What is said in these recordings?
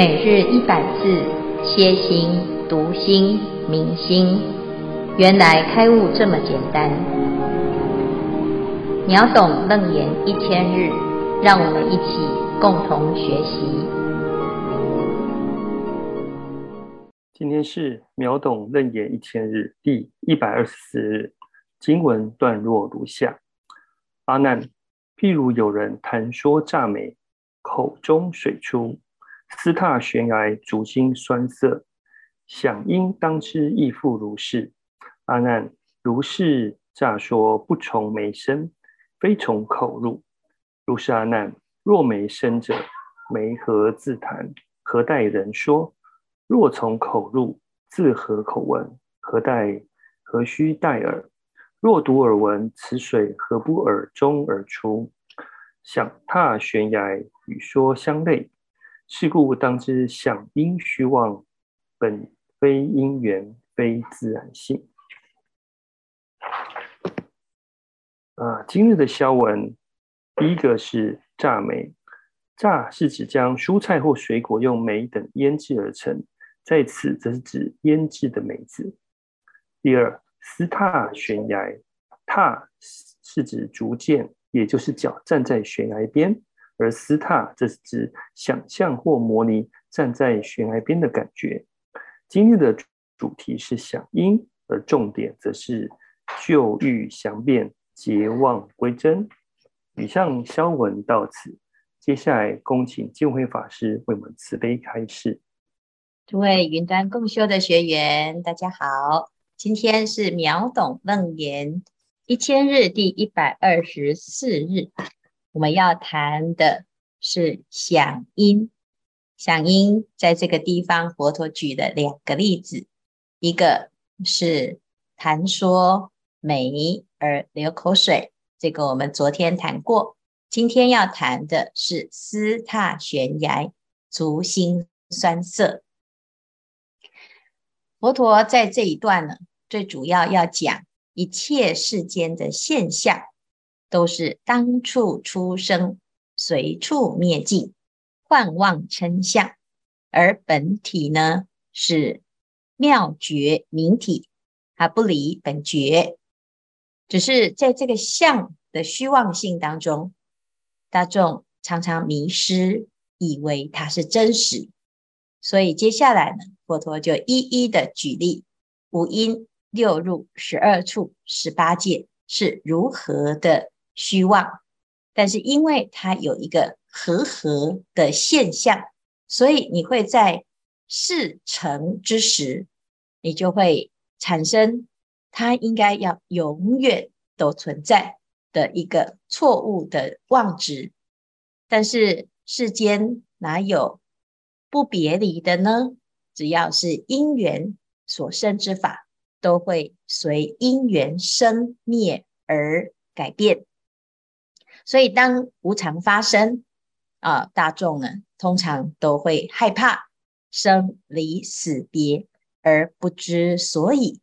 每日一百字，歇心、读心、明心，原来开悟这么简单。秒懂楞严一千日，让我们一起共同学习。今天是秒懂楞严一千日第一百二十四日，经文段落如下：阿难，譬如有人谈说诈美，口中水出。斯踏悬崖，足心酸涩，想应当知亦复如是。阿难，如是诈说不从眉生，非从口入。如是阿难，若眉生者，眉何自谈？何待人说？若从口入，自何口闻？何待？何须待耳？若独耳闻，此水何不耳中而出？想踏悬崖，与说相类。是故当知响应虚妄，本非因缘，非自然性。啊，今日的消文，第一个是炸梅，炸是指将蔬菜或水果用梅等腌制而成，在此则是指腌制的梅子。第二，斯踏悬崖，踏是指逐渐，也就是脚站在悬崖边。而斯踏，这是指想象或模拟站在悬崖边的感觉。今日的主题是响应，而重点则是旧欲详变，结妄归真。以上消文到此，接下来恭请见辉法师为我们慈悲开示。诸位云端共修的学员，大家好，今天是秒懂楞严一千日第一百二十四日。我们要谈的是响应，响应在这个地方，佛陀举了两个例子，一个是谈说美而流口水，这个我们昨天谈过。今天要谈的是斯踏悬崖，足心酸涩。佛陀在这一段呢，最主要要讲一切世间的现象。都是当处出生，随处灭尽，幻妄称相，而本体呢是妙觉明体，它不离本觉，只是在这个相的虚妄性当中，大众常常迷失，以为它是真实。所以接下来呢，佛陀就一一的举例，五阴六入十二处十八界是如何的。虚妄，但是因为它有一个和合的现象，所以你会在事成之时，你就会产生它应该要永远都存在的一个错误的妄执。但是世间哪有不别离的呢？只要是因缘所生之法，都会随因缘生灭而改变。所以，当无常发生啊，大众呢通常都会害怕生离死别而不知所以。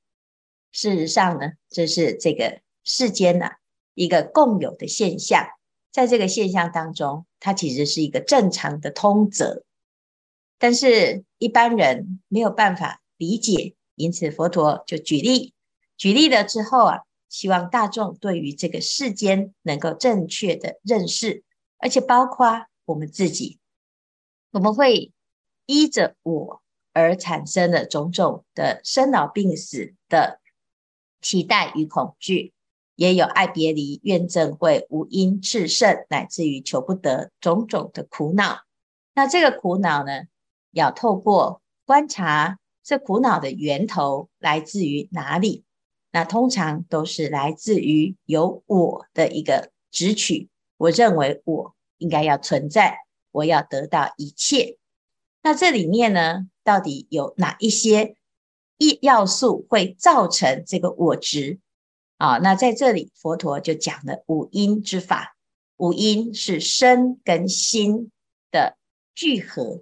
事实上呢，这是这个世间啊一个共有的现象。在这个现象当中，它其实是一个正常的通则，但是一般人没有办法理解，因此佛陀就举例，举例了之后啊。希望大众对于这个世间能够正确的认识，而且包括我们自己，我们会依着我而产生的种种的生老病死的期待与恐惧，也有爱别离、怨憎会、五阴炽盛，乃至于求不得种种的苦恼。那这个苦恼呢，要透过观察这苦恼的源头来自于哪里。那通常都是来自于有我的一个执取，我认为我应该要存在，我要得到一切。那这里面呢，到底有哪一些一要素会造成这个我执啊？那在这里，佛陀就讲了五阴之法，五阴是身跟心的聚合，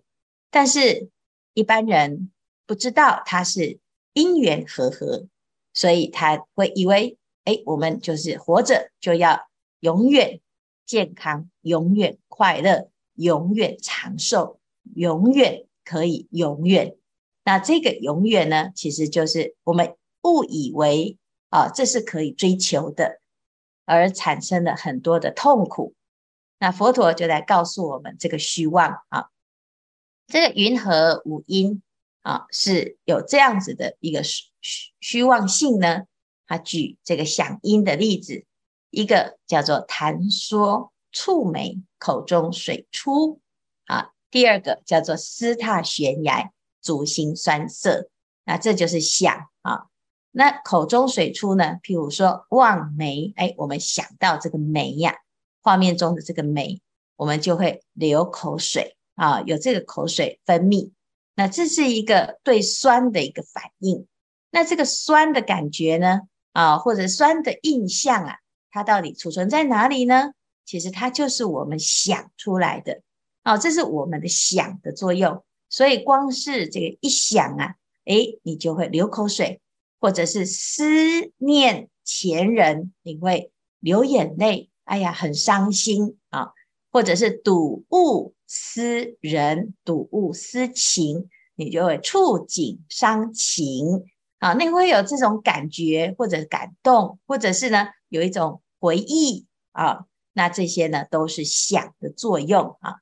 但是一般人不知道它是因缘和合。所以他会以为，哎，我们就是活着就要永远健康、永远快乐、永远长寿、永远可以永远。那这个永远呢，其实就是我们误以为啊，这是可以追求的，而产生了很多的痛苦。那佛陀就来告诉我们这个虚妄啊，这个云何无因啊，是有这样子的一个虚虚妄性呢？他举这个响音的例子，一个叫做谈说触眉，口中水出啊；第二个叫做思踏悬崖，足心酸涩。那这就是想啊。那口中水出呢？譬如说望梅，哎，我们想到这个梅呀，画面中的这个梅，我们就会流口水啊，有这个口水分泌。那这是一个对酸的一个反应。那这个酸的感觉呢？啊，或者酸的印象啊，它到底储存在哪里呢？其实它就是我们想出来的，啊，这是我们的想的作用。所以光是这个一想啊，诶，你就会流口水，或者是思念前人，你会流眼泪，哎呀，很伤心啊，或者是睹物思人，睹物思情，你就会触景伤情。啊，那会有这种感觉，或者感动，或者是呢，有一种回忆啊，那这些呢都是想的作用啊。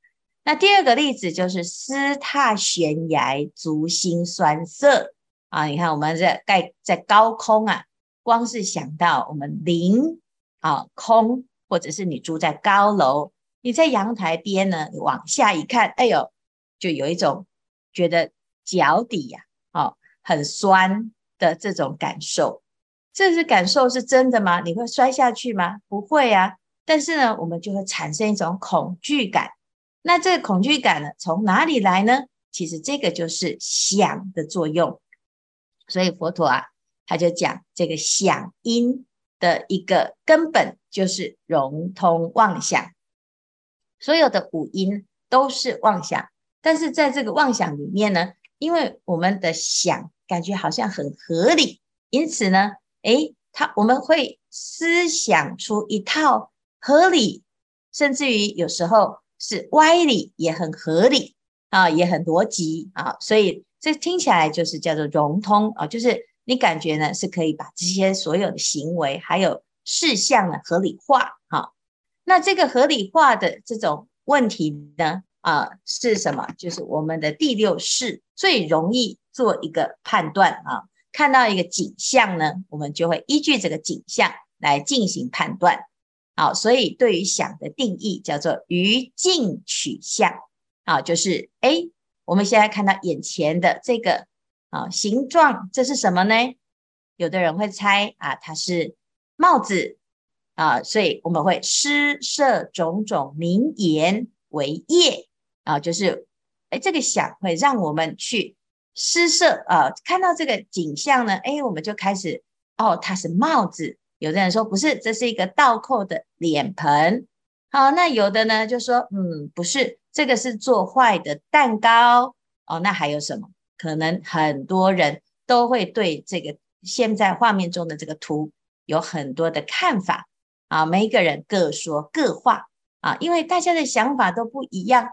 那第二个例子就是思踏悬崖，足心酸涩啊。你看我们在盖在高空啊，光是想到我们凌啊空，或者是你住在高楼，你在阳台边呢，你往下一看，哎呦，就有一种觉得脚底呀，哦，很酸。的这种感受，这是感受是真的吗？你会摔下去吗？不会啊。但是呢，我们就会产生一种恐惧感。那这个恐惧感呢，从哪里来呢？其实这个就是想的作用。所以佛陀啊，他就讲这个想因的一个根本就是融通妄想。所有的五音都是妄想，但是在这个妄想里面呢，因为我们的想。感觉好像很合理，因此呢，诶，他我们会思想出一套合理，甚至于有时候是歪理，也很合理啊，也很逻辑啊，所以这听起来就是叫做融通啊，就是你感觉呢是可以把这些所有的行为还有事项呢合理化啊。那这个合理化的这种问题呢啊是什么？就是我们的第六识最容易。做一个判断啊，看到一个景象呢，我们就会依据这个景象来进行判断。好，所以对于想的定义叫做于境取相啊，就是诶，我们现在看到眼前的这个啊形状，这是什么呢？有的人会猜啊，它是帽子啊，所以我们会施设种种名言为业啊，就是诶，这个想会让我们去。施设啊，看到这个景象呢，哎，我们就开始哦，它是帽子。有的人说不是，这是一个倒扣的脸盆。好，那有的呢就说，嗯，不是，这个是做坏的蛋糕。哦，那还有什么？可能很多人都会对这个现在画面中的这个图有很多的看法啊，每一个人各说各话啊，因为大家的想法都不一样，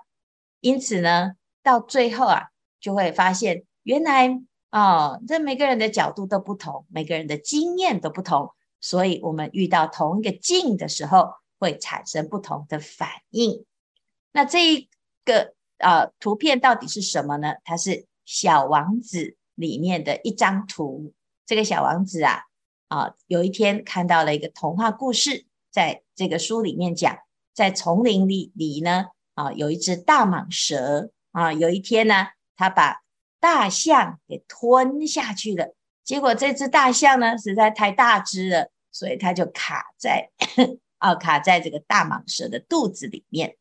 因此呢，到最后啊，就会发现。原来、哦，这每个人的角度都不同，每个人的经验都不同，所以我们遇到同一个境的时候，会产生不同的反应。那这一个啊、呃、图片到底是什么呢？它是《小王子》里面的一张图。这个小王子啊啊，有一天看到了一个童话故事，在这个书里面讲，在丛林里里呢啊，有一只大蟒蛇啊，有一天呢，他把大象给吞下去了，结果这只大象呢实在太大只了，所以它就卡在啊卡在这个大蟒蛇的肚子里面。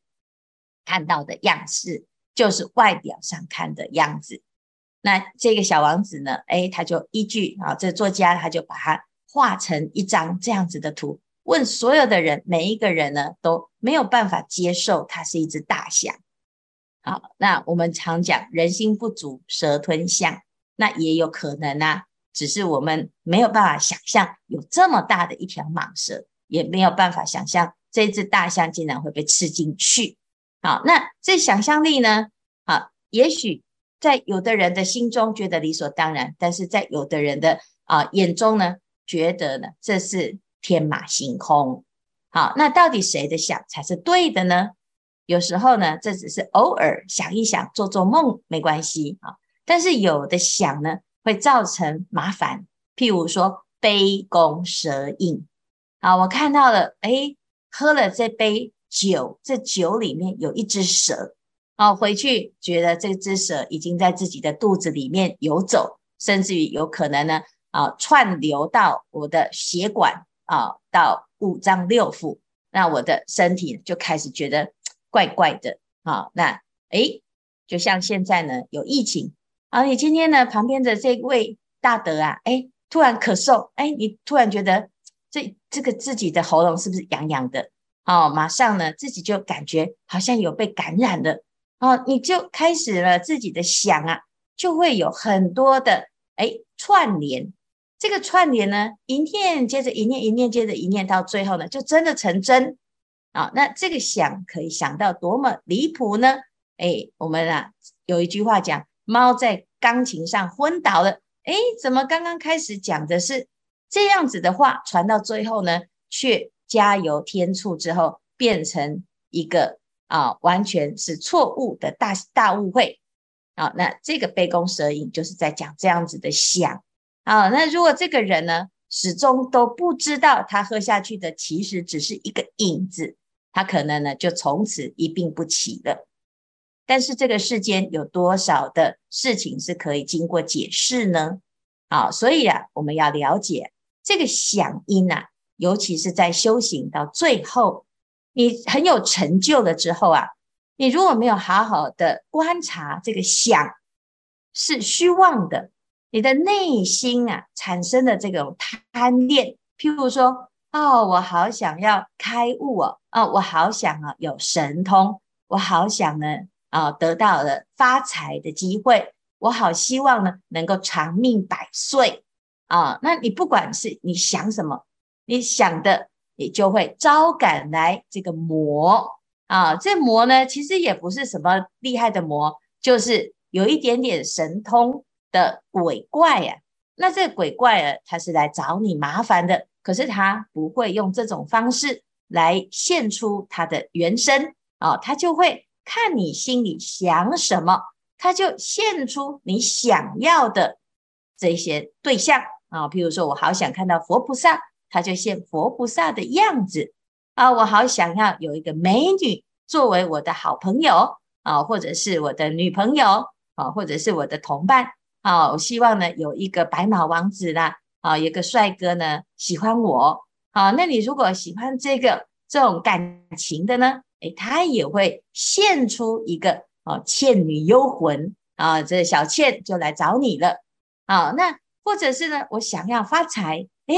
看到的样式就是外表上看的样子。那这个小王子呢，诶，他就依据啊，这作家他就把它画成一张这样子的图，问所有的人，每一个人呢都没有办法接受它是一只大象。好，那我们常讲人心不足蛇吞象，那也有可能啊，只是我们没有办法想象有这么大的一条蟒蛇，也没有办法想象这只大象竟然会被吃进去。好，那这想象力呢？好，也许在有的人的心中觉得理所当然，但是在有的人的啊、眼中呢，觉得呢这是天马行空。好，那到底谁的想才是对的呢？有时候呢，这只是偶尔想一想，做做梦没关系啊。但是有的想呢，会造成麻烦。譬如说杯弓蛇影啊，我看到了，诶，喝了这杯酒，这酒里面有一只蛇。啊，回去觉得这只蛇已经在自己的肚子里面游走，甚至于有可能呢，啊，串流到我的血管啊，到五脏六腑，那我的身体就开始觉得怪怪的啊。那诶，就像现在呢，有疫情啊，你今天呢旁边的这位大德啊，诶，突然咳嗽，诶，你突然觉得这这个自己的喉咙是不是痒痒的？哦，马上呢自己就感觉好像有被感染了。哦，你就开始了自己的想啊，就会有很多的诶串联。这个串联呢，一念接着一念，一念接着一念，到最后呢，就真的成真啊、那这个想可以想到多么离谱呢？诶，我们啊有一句话讲，猫在钢琴上昏倒了。诶，怎么刚刚开始讲的是这样子的话，传到最后呢，却加油添醋之后，变成一个。啊，完全是错误的大大误会啊！那这个杯弓蛇影就是在讲这样子的想啊。那如果这个人呢，始终都不知道他喝下去的其实只是一个影子，他可能呢就从此一病不起了。但是这个世间有多少的事情是可以经过解释呢？啊，所以啊，我们要了解这个想因啊，尤其是在修行到最后。你很有成就了之后啊，你如果没有好好的观察这个想是虚妄的，你的内心啊产生的这种贪恋，譬如说，哦，我好想要开悟哦，哦，我好想啊有神通，我好想呢啊、得到了发财的机会，我好希望呢能够长命百岁啊、那你不管是你想什么，你想的。你就会招感来这个魔啊，这魔呢，其实也不是什么厉害的魔，就是有一点点神通的鬼怪呀、啊。那这鬼怪啊，他是来找你麻烦的，可是他不会用这种方式来现出他的原身啊，他就会看你心里想什么，他就现出你想要的这些对象啊。譬如说我好想看到佛菩萨。他就现佛菩萨的样子啊！我好想要有一个美女作为我的好朋友啊，或者是我的女朋友啊，或者是我的同伴啊。我希望呢有一个白马王子啦啊，有个帅哥呢喜欢我啊。那你如果喜欢这个这种感情的呢，诶，他也会现出一个哦倩女幽魂啊，这小倩就来找你了啊。那或者是呢，我想要发财，诶。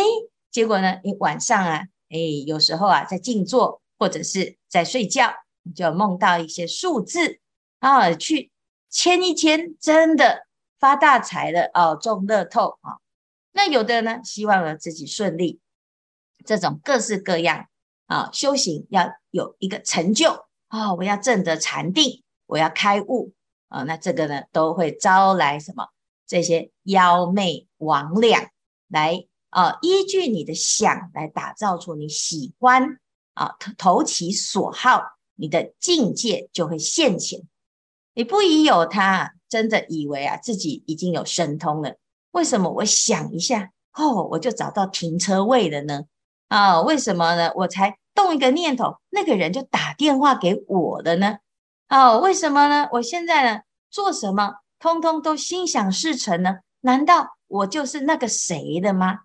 结果呢，你晚上啊，哎，有时候啊，在静坐或者是在睡觉，你就梦到一些数字啊，去签一签，真的发大财了哦，中乐透啊。那有的呢，希望呢自己顺利，这种各式各样啊，修行要有一个成就啊，我要证得禅定，我要开悟啊，那这个呢，都会招来什么？这些妖魅魍魉来。啊，依据你的想来打造出你喜欢啊，投其所好，你的境界就会现前。你不宜有他，真的以为啊自己已经有神通了。为什么我想一下哦，我就找到停车位了呢？啊，为什么呢？我才动一个念头，那个人就打电话给我了呢？啊，为什么呢？我现在呢做什么，通通都心想事成呢？难道我就是那个谁的吗？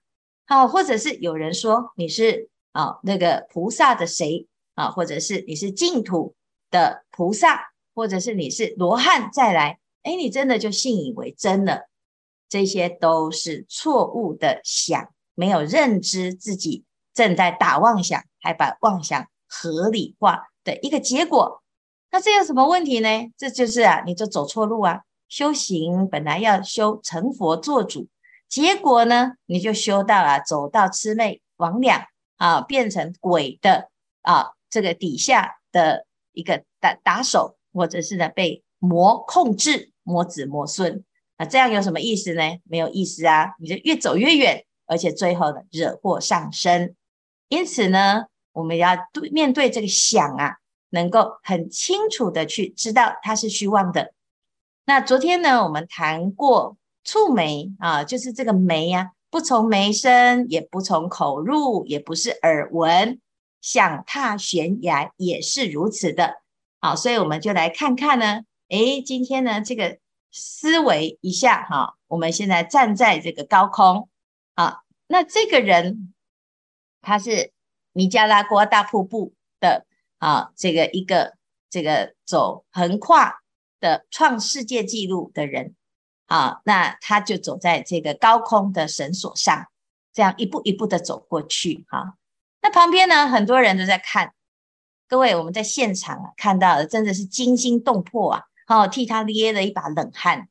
好，或者是有人说你是啊那个菩萨的谁啊，或者是你是净土的菩萨，或者是你是罗汉再来，哎，你真的就信以为真了。这些都是错误的想，没有认知自己正在打妄想，还把妄想合理化的一个结果。那这有什么问题呢？这就是啊，你就走错路啊。修行本来要修成佛做主。结果呢，你就修到了，走到魑魅魍魉啊，变成鬼的啊，这个底下的一个打打手，或者是呢被魔控制磨子磨孙。那这样有什么意思呢？没有意思啊！你就越走越远，而且最后呢，惹祸上身。因此呢，我们要对面对这个想啊，能够很清楚的去知道它是虚妄的。那昨天呢，我们谈过触媒啊，就是这个媒呀、啊，不从眉生，也不从口入，也不是耳闻，想踏悬崖也是如此的。好，所以我们就来看看呢，诶，今天呢，这个思维一下哈，我们现在站在这个高空啊，那这个人他是尼加拉瓜大瀑布的啊，这个一个这个走横跨的创世界纪录的人啊，那他就走在这个高空的绳索上，这样一步一步的走过去哈。那旁边呢，很多人都在看。各位，我们在现场啊看到的真的是惊心动魄啊！好，替他捏了一把冷汗。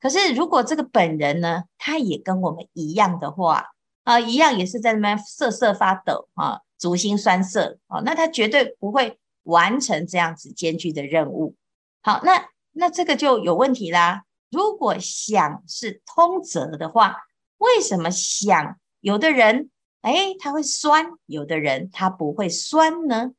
可是，如果这个本人呢，他也跟我们一样的话啊，一样也是在那边瑟瑟发抖啊，足心酸涩啊，那他绝对不会完成这样子艰巨的任务。好，那那这个就有问题啦。如果想是通则的话，为什么想有的人哎他会酸，有的人他不会酸呢？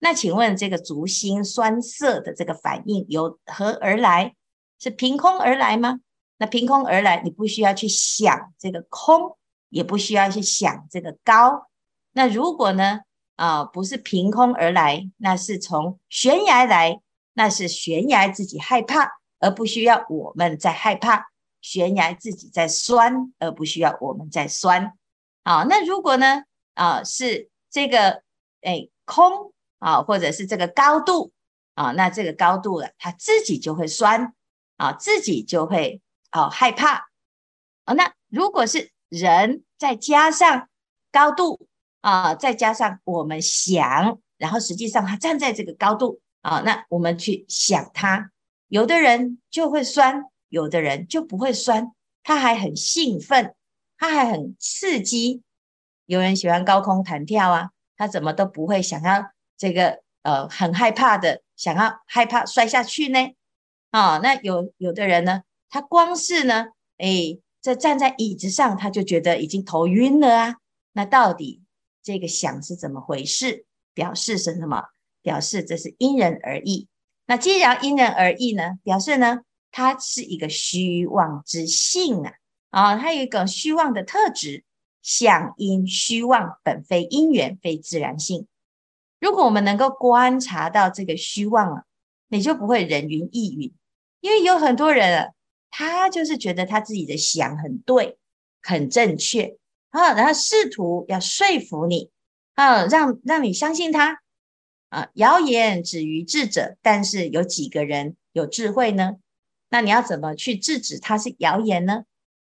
那请问这个足心酸涩的这个反应由何而来？是凭空而来吗？那凭空而来，你不需要去想这个空，也不需要去想这个高。那如果呢？啊，不是凭空而来，那是从悬崖来，那是悬崖自己害怕，而不需要我们在害怕。悬崖自己在酸，而不需要我们在酸。好，那如果呢？啊，是这个哎空。啊，或者是这个高度啊，那这个高度了，他自己就会酸啊，自己就会啊害怕啊。那如果是人再加上高度啊，再加上我们想，然后实际上他站在这个高度啊，那我们去想他，有的人就会酸，有的人就不会酸，他还很兴奋，他还很刺激。有人喜欢高空弹跳啊，他怎么都不会想要。这个呃很害怕的，想要害怕摔下去呢？啊，那有有的人呢，他光是呢，哎，这站在椅子上，他就觉得已经头晕了啊。那到底这个想是怎么回事？表示是什么？表示这是因人而异。那既然因人而异呢，表示呢，它是一个虚妄之性啊，啊，它有一个虚妄的特质。想因虚妄，本非因缘，非自然性。如果我们能够观察到这个虚妄啊，你就不会人云亦云，因为有很多人啊，他就是觉得他自己的想很对，很正确啊，然后试图要说服你啊，让让你相信他啊。谣言止于智者，但是有几个人有智慧呢？那你要怎么去制止他是谣言呢？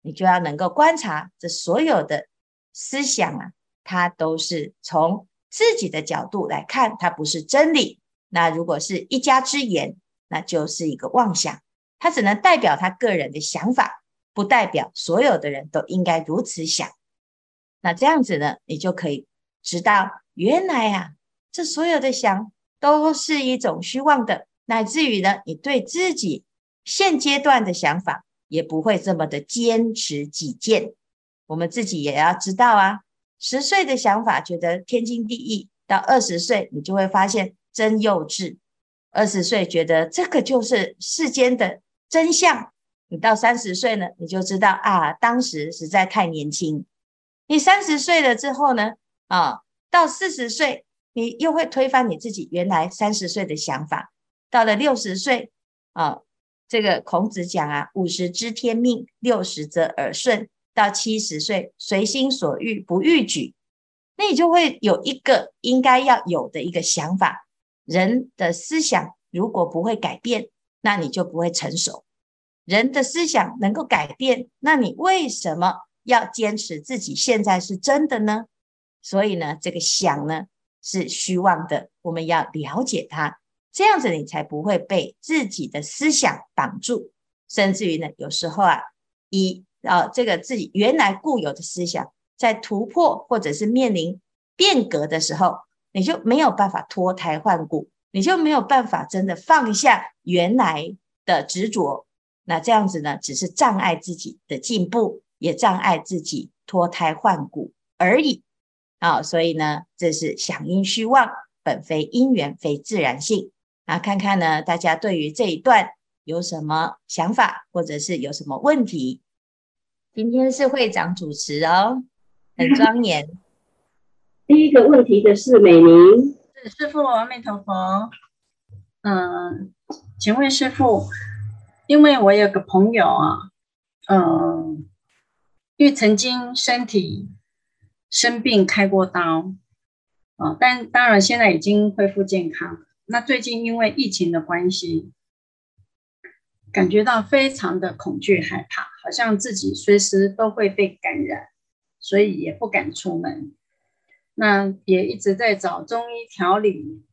你就要能够观察这所有的思想啊，它都是从。自己的角度来看，它不是真理。那如果是一家之言，那就是一个妄想。它只能代表他个人的想法，不代表所有的人都应该如此想。那这样子呢，你就可以知道，原来啊，这所有的想都是一种虚妄的，乃至于呢，你对自己现阶段的想法也不会这么的坚持己见。我们自己也要知道啊。十岁的想法觉得天经地义，到二十岁你就会发现真幼稚。二十岁觉得这个就是世间的真相，你到三十岁呢，你就知道啊，当时实在太年轻。你三十岁了之后呢，啊，到四十岁你又会推翻你自己原来三十岁的想法。到了六十岁啊，这个孔子讲啊，五十知天命，六十则耳顺。到七十岁，随心所欲，不逾矩，那你就会有一个应该要有的一个想法。人的思想如果不会改变，那你就不会成熟。人的思想能够改变，那你为什么要坚持自己现在是真的呢？所以呢，这个想呢是虚妄的，我们要了解它，这样子你才不会被自己的思想绑住，甚至于呢，有时候啊，一。啊，这个自己原来固有的思想，在突破或者是面临变革的时候，你就没有办法脱胎换骨，你就没有办法真的放下原来的执着，那这样子呢，只是障碍自己的进步，也障碍自己脱胎换骨而已。啊，所以呢，这是响应虚妄，本非因缘，非自然性。啊，看看呢，大家对于这一段有什么想法，或者是有什么问题？今天是会长主持哦，很 庄严。第一个问题的是美玲，是师傅，阿弥陀佛。嗯，请问师傅，因为我有个朋友啊，嗯，因为曾经身体生病开过刀，啊，但当然现在已经恢复健康。那最近因为疫情的关系，感觉到非常的恐惧害怕，好像自己随时都会被感染，所以也不敢出门。那也一直在找中医调理，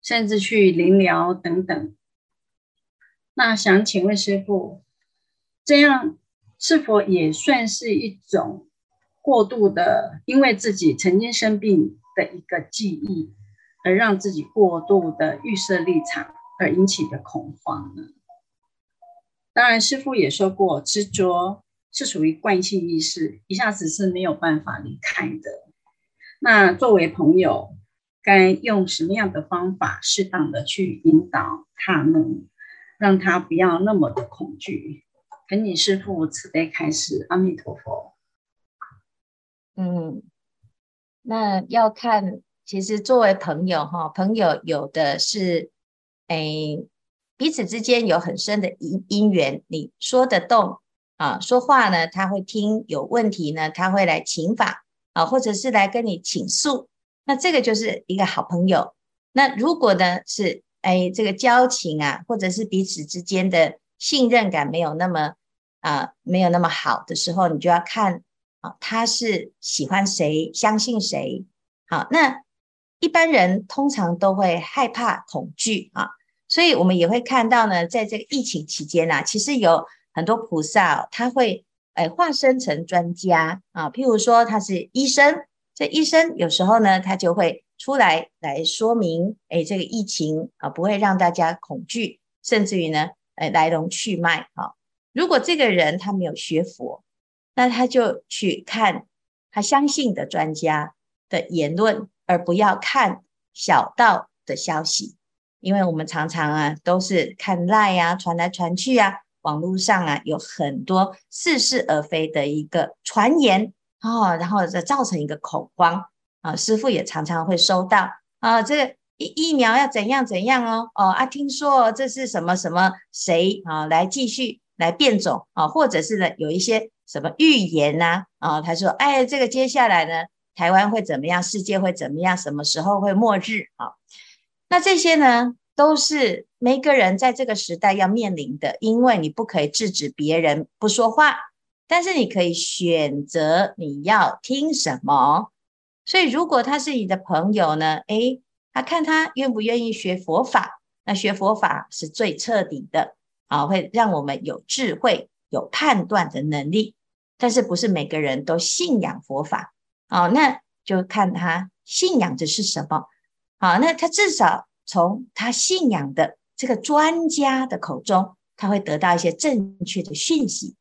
甚至去灵疗等等。那想请问师傅，这样是否也算是一种过度的，因为自己曾经生病的一个记忆，而让自己过度的预设立场而引起的恐慌呢？当然，师父也说过，执着是属于惯性意识，一下子是没有办法离开的。那作为朋友，该用什么样的方法，适当的去引导他呢？让他不要那么的恐惧。恳请师父慈悲开示，阿弥陀佛。嗯，那要看，其实作为朋友哈，朋友有的是，哎，彼此之间有很深的因因缘，你说得动啊，说话呢，他会听；有问题呢，他会来请法。啊，或者是来跟你倾诉，那这个就是一个好朋友。那如果呢是哎，这个交情啊，或者是彼此之间的信任感没有那么啊，没有那么好的时候，你就要看啊，他是喜欢谁，相信谁。好，那一般人通常都会害怕、恐惧啊，所以我们也会看到呢，在这个疫情期间啊，其实有很多菩萨他会。哎，化身成专家啊，譬如说他是医生，这医生有时候呢，他就会出来来说明，哎，这个疫情啊，不会让大家恐惧，甚至于呢，哎，来龙去脉啊。如果这个人他没有学佛，那他就去看他相信的专家的言论，而不要看小道的消息，因为我们常常啊，都是看赖呀，传来传去啊。网络上啊，有很多似是而非的一个传言哦，然后再造成一个恐慌啊。师傅也常常会收到啊，这个疫疫苗要怎样怎样哦哦啊，听说这是什么什么谁啊来继续来变种啊，或者是呢有一些什么预言呐啊，他说哎，这个接下来呢，台湾会怎么样，世界会怎么样，什么时候会末日啊？那这些呢？都是每个人在这个时代要面临的，因为你不可以制止别人不说话，但是你可以选择你要听什么。所以，如果他是你的朋友呢？诶，他看他愿不愿意学佛法，那学佛法是最彻底的啊，会让我们有智慧、有判断的能力。但是，不是每个人都信仰佛法啊？那就看他信仰的是什么。好，那他至少。从他信仰的这个专家的口中，他会得到一些正确的讯息。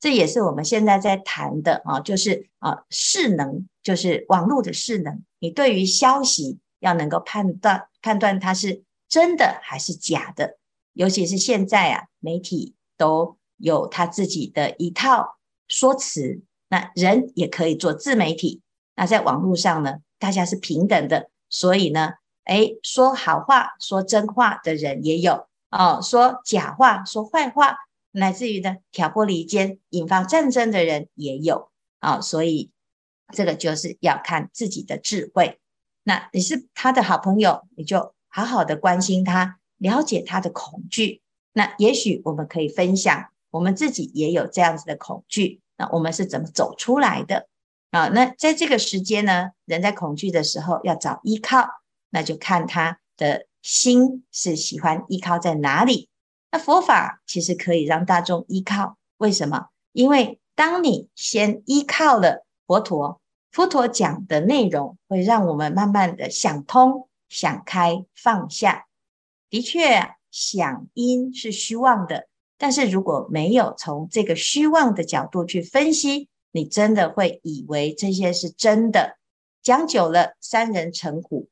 这也是我们现在在谈的啊，就是啊，势能，就是网络的势能。你对于消息要能够判断，判断它是真的还是假的。尤其是现在啊，媒体都有他自己的一套说辞，那人也可以做自媒体。那在网络上呢，大家是平等的，所以呢。哎，说好话、说真话的人也有哦，说假话、说坏话，乃至于呢挑拨离间、引发战争的人也有啊、所以这个就是要看自己的智慧。那你是他的好朋友，你就好好的关心他，了解他的恐惧。那也许我们可以分享，我们自己也有这样子的恐惧，那我们是怎么走出来的啊、那在这个时间呢，人在恐惧的时候要找依靠。那就看他的心是喜欢依靠在哪里。那佛法其实可以让大众依靠，为什么？因为当你先依靠了佛陀，佛陀讲的内容会让我们慢慢的想通、想开、放下。的确，想因是虚妄的，但是如果没有从这个虚妄的角度去分析，你真的会以为这些是真的。讲久了，三人成虎，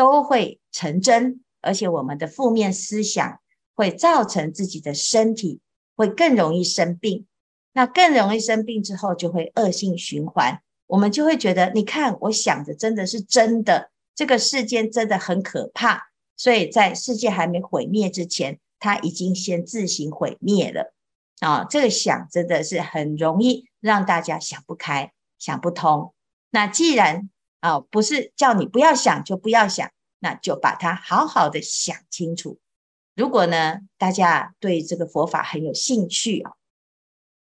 都会成真，而且我们的负面思想会造成自己的身体会更容易生病。那更容易生病之后，就会恶性循环。我们就会觉得，你看，我想的真的是真的，这个世间真的很可怕。所以在世界还没毁灭之前，他已经先自行毁灭了。啊，这个想真的是很容易让大家想不开、想不通。那既然啊，不是叫你不要想就不要想，那就把它好好的想清楚。如果呢，大家对这个佛法很有兴趣啊，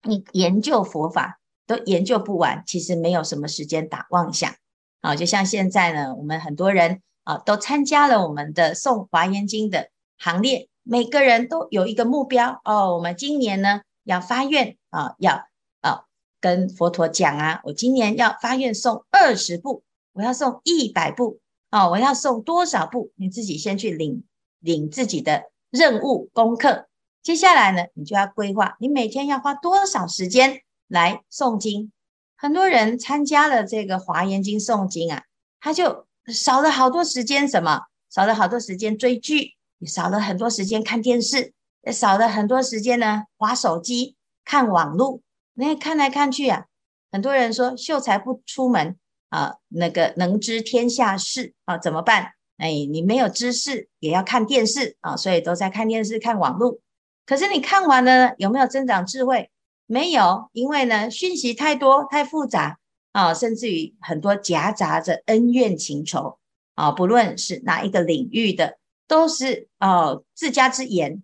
你研究佛法。都研究不完，其实没有什么时间打妄想啊！就像现在呢，我们很多人啊都参加了我们的送华严经的行列，每个人都有一个目标哦。我们今年呢要发愿啊，要啊跟佛陀讲啊，我今年要发愿送二十部，我要送一百部哦，我要送多少部？你自己先去领领自己的任务功课。接下来呢，你就要规划，你每天要花多少时间？来诵经，很多人参加了这个华严经诵经啊，他就少了好多时间，什么？少了好多时间追剧，也少了很多时间看电视，也少了很多时间呢，划手机、看网络。那看来看去啊，很多人说秀才不出门啊，那个能知天下事啊，怎么办？哎，你没有知识也要看电视啊，所以都在看电视、看网络。可是你看完了呢，有没有增长智慧？没有，因为呢，讯息太多太复杂啊，甚至于很多夹杂着恩怨情仇啊，不论是哪一个领域的，都是哦自家之言。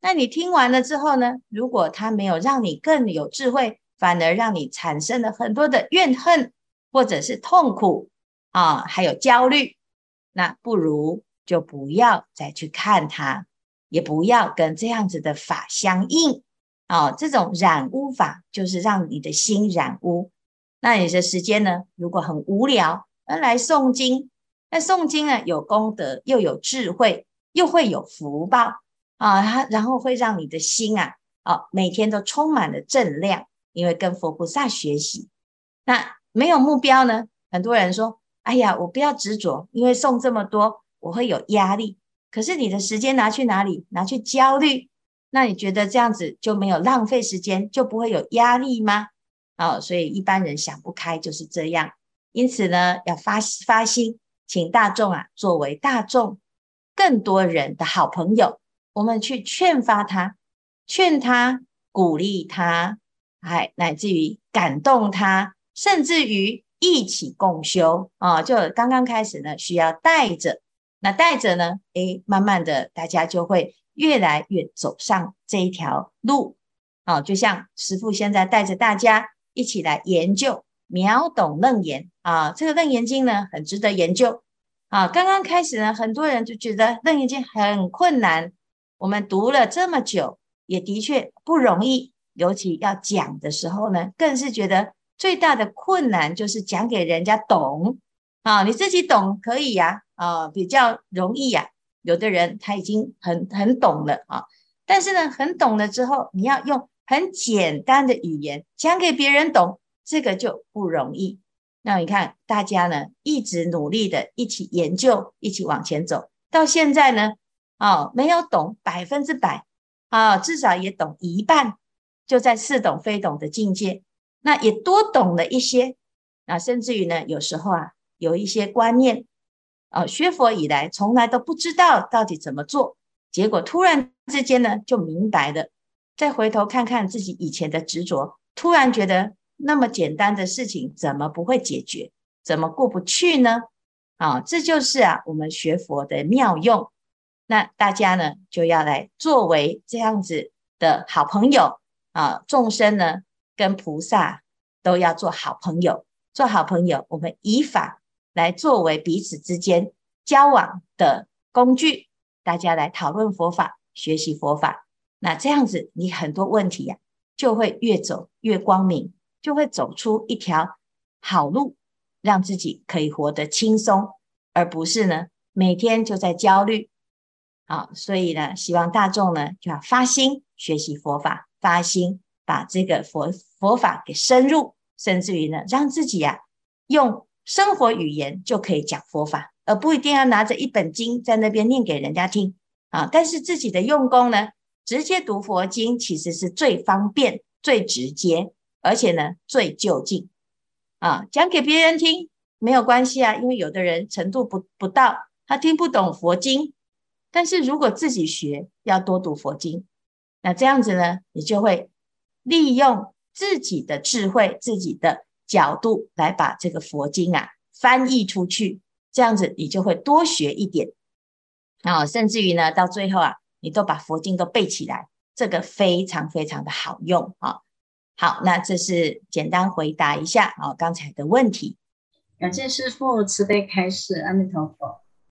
那你听完了之后呢，如果他没有让你更有智慧，反而让你产生了很多的怨恨或者是痛苦啊，还有焦虑，那不如就不要再去看它，也不要跟这样子的法相应。啊，这种染污法就是让你的心染污。那你的时间呢？如果很无聊，而来诵经，那诵经呢，有功德，又有智慧，又会有福报啊。它然后会让你的心啊，哦，每天都充满了正量，因为跟佛菩萨学习。那没有目标呢？很多人说：“哎呀，我不要执着，因为送这么多，我会有压力。”可是你的时间拿去哪里？拿去焦虑。那你觉得这样子就没有浪费时间，就不会有压力吗？哦，所以一般人想不开就是这样。因此呢，要发发心，请大众啊，作为大众更多人的好朋友，我们去劝发他，劝他，鼓励他，还乃至于感动他，甚至于一起共修啊，就刚刚开始呢，需要带着，那带着呢，诶，慢慢的大家就会。越来越走上这一条路，啊，就像师父现在带着大家一起来研究秒懂楞严啊，这个楞严经呢很值得研究啊。刚刚开始呢，很多人就觉得楞严经很困难，我们读了这么久，也的确不容易，尤其要讲的时候呢，更是觉得最大的困难就是讲给人家懂啊，你自己懂可以呀，啊，比较容易呀。有的人他已经很很懂了啊，但是呢，很懂了之后，你要用很简单的语言讲给别人懂，这个就不容易。那你看大家呢，一直努力的一起研究，一起往前走，到现在呢，啊，没有懂百分之百啊，至少也懂一半，就在似懂非懂的境界，那也多懂了一些。啊甚至于呢，有时候啊，有一些观念。啊，学佛以来从来都不知道到底怎么做，结果突然之间呢就明白了。再回头看看自己以前的执着，突然觉得那么简单的事情怎么不会解决，怎么过不去呢？啊，这就是啊我们学佛的妙用。那大家呢就要来作为这样子的好朋友啊，众生呢跟菩萨都要做好朋友，做好朋友，我们以法。来作为彼此之间交往的工具，大家来讨论佛法、学习佛法。那这样子，你很多问题呀、就会越走越光明，就会走出一条好路，让自己可以活得轻松，而不是呢每天就在焦虑。啊，所以呢，希望大众呢就要发心学习佛法，发心把这个佛佛法给深入，甚至于呢，让自己呀、啊、用生活语言就可以讲佛法，而不一定要拿着一本经在那边念给人家听啊。但是自己的用功呢，直接读佛经其实是最方便、最直接，而且呢最就近啊。讲给别人听没有关系啊，因为有的人程度不不到，他听不懂佛经。但是如果自己学，要多读佛经，那这样子呢，你就会利用自己的智慧、自己的角度来把这个佛经啊翻译出去，这样子你就会多学一点啊，甚至于呢，到最后啊，你都把佛经都背起来，这个非常非常的好用啊。好，那这是简单回答一下啊刚才的问题。感谢师父慈悲开示，阿弥陀佛。